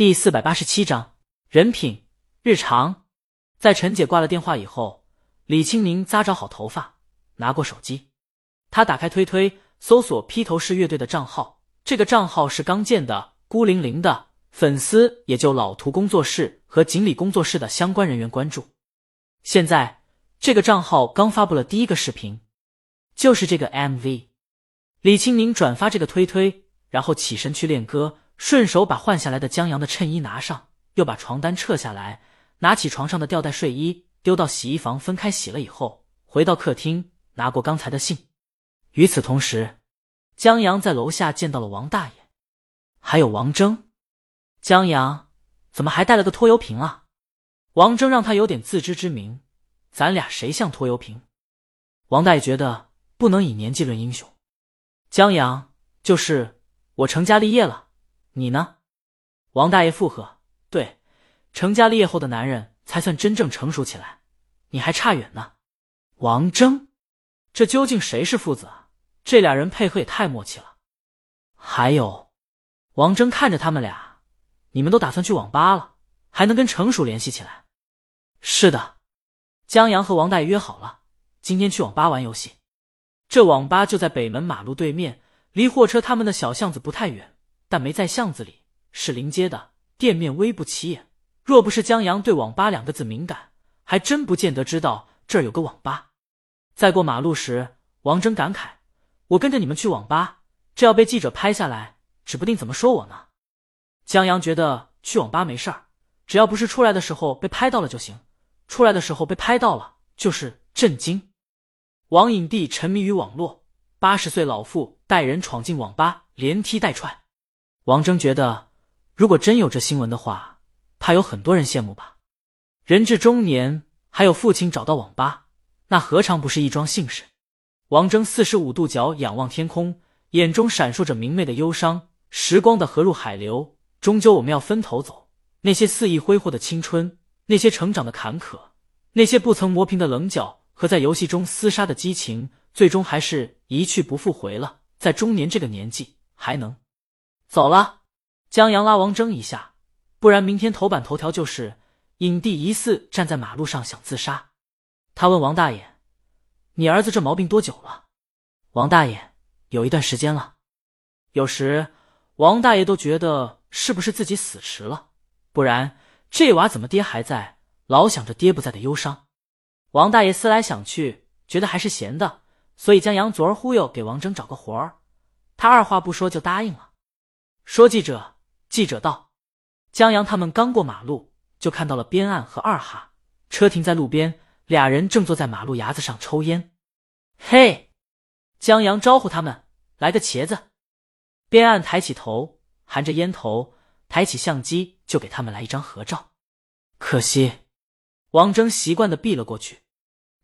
第四百八十七章人品日常。在陈姐挂了电话以后，李青宁扎着好头发，拿过手机，他打开推推，搜索披头士乐队的账号。这个账号是刚建的，孤零零的粉丝也就老图工作室和锦鲤工作室的相关人员关注。现在这个账号刚发布了第一个视频，就是这个 MV。李青宁转发这个推推，然后起身去练歌。顺手把换下来的江阳的衬衣拿上，又把床单撤下来，拿起床上的吊带睡衣丢到洗衣房分开洗了以后，回到客厅拿过刚才的信。与此同时，江阳在楼下见到了王大爷，还有王峥。江阳怎么还带了个拖油瓶啊？王峥让他有点自知之明，咱俩谁像拖油瓶？王大爷觉得不能以年纪论英雄。江阳就是我成家立业了。你呢，王大爷附和：“对，成家立业后的男人才算真正成熟起来，你还差远呢。”王峥，这究竟谁是父子啊？这俩人配合也太默契了。还有，王峥看着他们俩，你们都打算去网吧了，还能跟成熟联系起来？是的，江阳和王大爷约好了，今天去网吧玩游戏。这网吧就在北门马路对面，离货车他们的小巷子不太远。但没在巷子里，是临街的店面，微不起眼。若不是江阳对“网吧”两个字敏感，还真不见得知道这儿有个网吧。在过马路时，王峥感慨：“我跟着你们去网吧，这要被记者拍下来，指不定怎么说我呢。”江阳觉得去网吧没事儿，只要不是出来的时候被拍到了就行。出来的时候被拍到了，就是震惊。王影帝沉迷于网络，八十岁老妇带人闯进网吧，连踢带踹。王峥觉得，如果真有这新闻的话，怕有很多人羡慕吧。人至中年，还有父亲找到网吧，那何尝不是一桩幸事？王峥四十五度角仰望天空，眼中闪烁着明媚的忧伤。时光的河入海流，终究我们要分头走。那些肆意挥霍的青春，那些成长的坎坷，那些不曾磨平的棱角和在游戏中厮杀的激情，最终还是一去不复回了。在中年这个年纪，还能。走了，江阳拉王峥一下，不然明天头版头条就是影帝疑似站在马路上想自杀。他问王大爷：“你儿子这毛病多久了？”王大爷：“有一段时间了。”有时王大爷都觉得是不是自己死迟了，不然这娃怎么爹还在，老想着爹不在的忧伤。王大爷思来想去，觉得还是闲的，所以江阳昨儿忽悠给王峥找个活儿，他二话不说就答应了。说记者，记者到，江阳他们刚过马路，就看到了边岸和二哈，车停在路边，俩人正坐在马路牙子上抽烟。嘿，江阳招呼他们来个茄子。边岸抬起头，含着烟头，抬起相机就给他们来一张合照。可惜，王峥习惯的避了过去。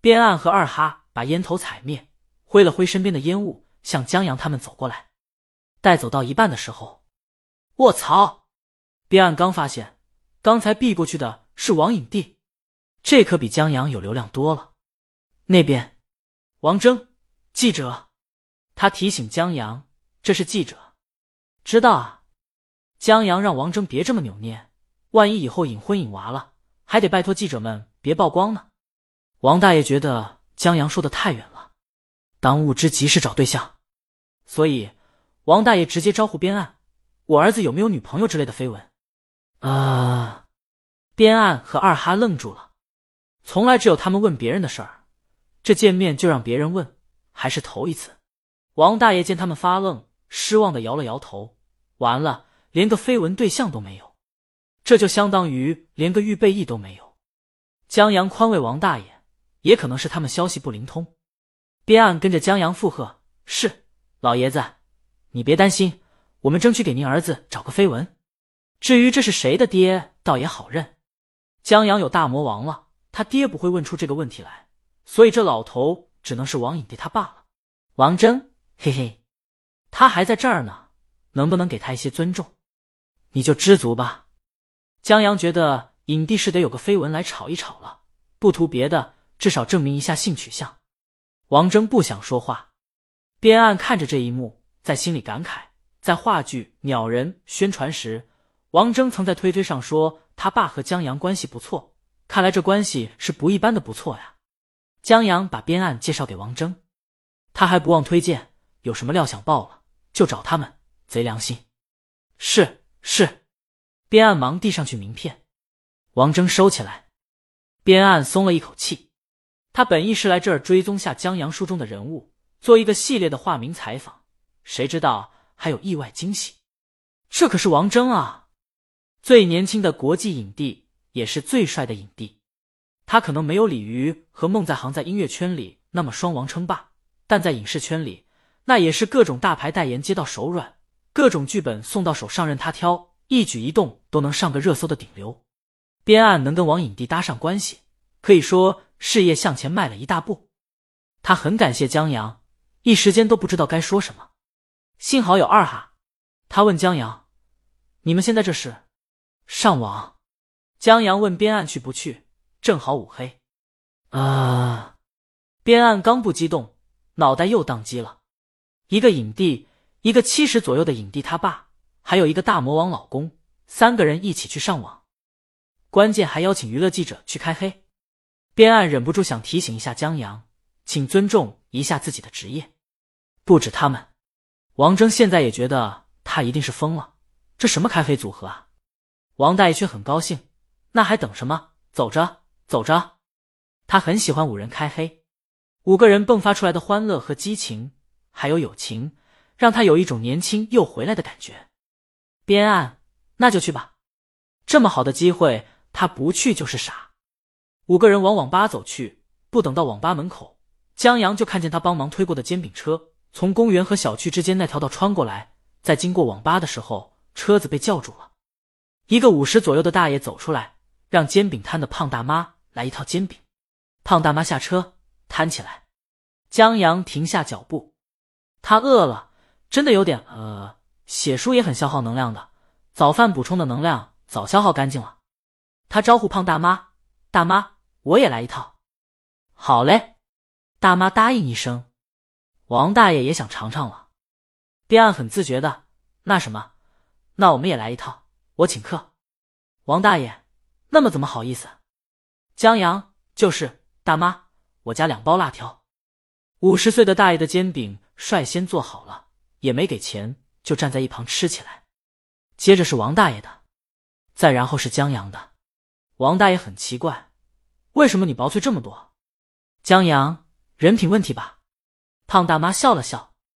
边岸和二哈把烟头踩灭，挥了挥身边的烟雾，向江阳他们走过来。待走到一半的时候。卧槽！边岸刚发现，刚才避过去的是王影帝，这可比江阳有流量多了。那边，王峥，记者，他提醒江阳，这是记者，知道啊。江阳让王峥别这么扭捏，万一以后隐婚隐娃了，还得拜托记者们别曝光呢。王大爷觉得江阳说的太远了，当务之急是找对象，所以王大爷直接招呼边岸。我儿子有没有女朋友之类的绯闻？啊！边岸和二哈愣住了，从来只有他们问别人的事儿，这见面就让别人问，还是头一次。王大爷见他们发愣，失望的摇了摇头。完了，连个绯闻对象都没有，这就相当于连个预备役都没有。江阳宽慰王大爷，也可能是他们消息不灵通。边岸跟着江阳附和：“是，老爷子，你别担心。”我们争取给您儿子找个绯闻，至于这是谁的爹，倒也好认。江阳有大魔王了，他爹不会问出这个问题来，所以这老头只能是王影帝他爸了。王峥，嘿嘿，他还在这儿呢，能不能给他一些尊重？你就知足吧。江阳觉得影帝是得有个绯闻来炒一炒了，不图别的，至少证明一下性取向。王峥不想说话，边岸看着这一幕，在心里感慨。在话剧《鸟人》宣传时，王峥曾在推推上说他爸和江阳关系不错，看来这关系是不一般的不错呀。江阳把边案介绍给王峥，他还不忘推荐，有什么料想报了就找他们，贼良心。是是，边案忙递上去名片，王峥收起来，边案松了一口气。他本意是来这儿追踪下江阳书中的人物，做一个系列的化名采访，谁知道还有意外惊喜。这可是王峥啊，最年轻的国际影帝，也是最帅的影帝。他可能没有李鱼和孟在行在音乐圈里那么双王称霸，但在影视圈里，那也是各种大牌代言接到手软，各种剧本送到手上任他挑，一举一动都能上个热搜的顶流。边岸能跟王影帝搭上关系，可以说事业向前迈了一大步。他很感谢江阳，一时间都不知道该说什么。幸好有二哈，他问江阳：“你们现在这是上网？”江阳问边岸去不去。正好五黑，啊！边岸刚不激动，脑袋又宕机了。一个影帝，一个七十左右的影帝，他爸，还有一个大魔王老公，三个人一起去上网，关键还邀请娱乐记者去开黑。边岸忍不住想提醒一下江阳，请尊重一下自己的职业。不止他们，王峥现在也觉得他一定是疯了。这什么开黑组合啊？王大爷却很高兴，那还等什么？走着。走着，他很喜欢五人开黑，五个人迸发出来的欢乐和激情，还有友情，让他有一种年轻又回来的感觉。边岸，那就去吧，这么好的机会，他不去就是傻。五个人往网吧走去，不等到网吧门口，江阳就看见他帮忙推过的煎饼车从公园和小区之间那条道穿过来，在经过网吧的时候，车子被叫住了。一个五十左右的大爷走出来，让煎饼摊的胖大妈。来一套煎饼，胖大妈下车摊起来。江阳停下脚步，他饿了，真的有点呃。写书也很消耗能量的，早饭补充的能量早消耗干净了。他招呼胖大妈：“大妈，我也来一套。”好嘞，大妈答应一声。王大爷也想尝尝了，边岸很自觉的：“那什么，那我们也来一套，我请客。”王大爷，那么怎么好意思？江阳就是大妈，我家两包辣条。五十岁的大爷的煎饼率先做好了，也没给钱，就站在一旁吃起来。接着是王大爷的，再然后是江阳的。王大爷很奇怪，为什么你薄脆这么多？江阳，人品问题吧。胖大妈笑了笑，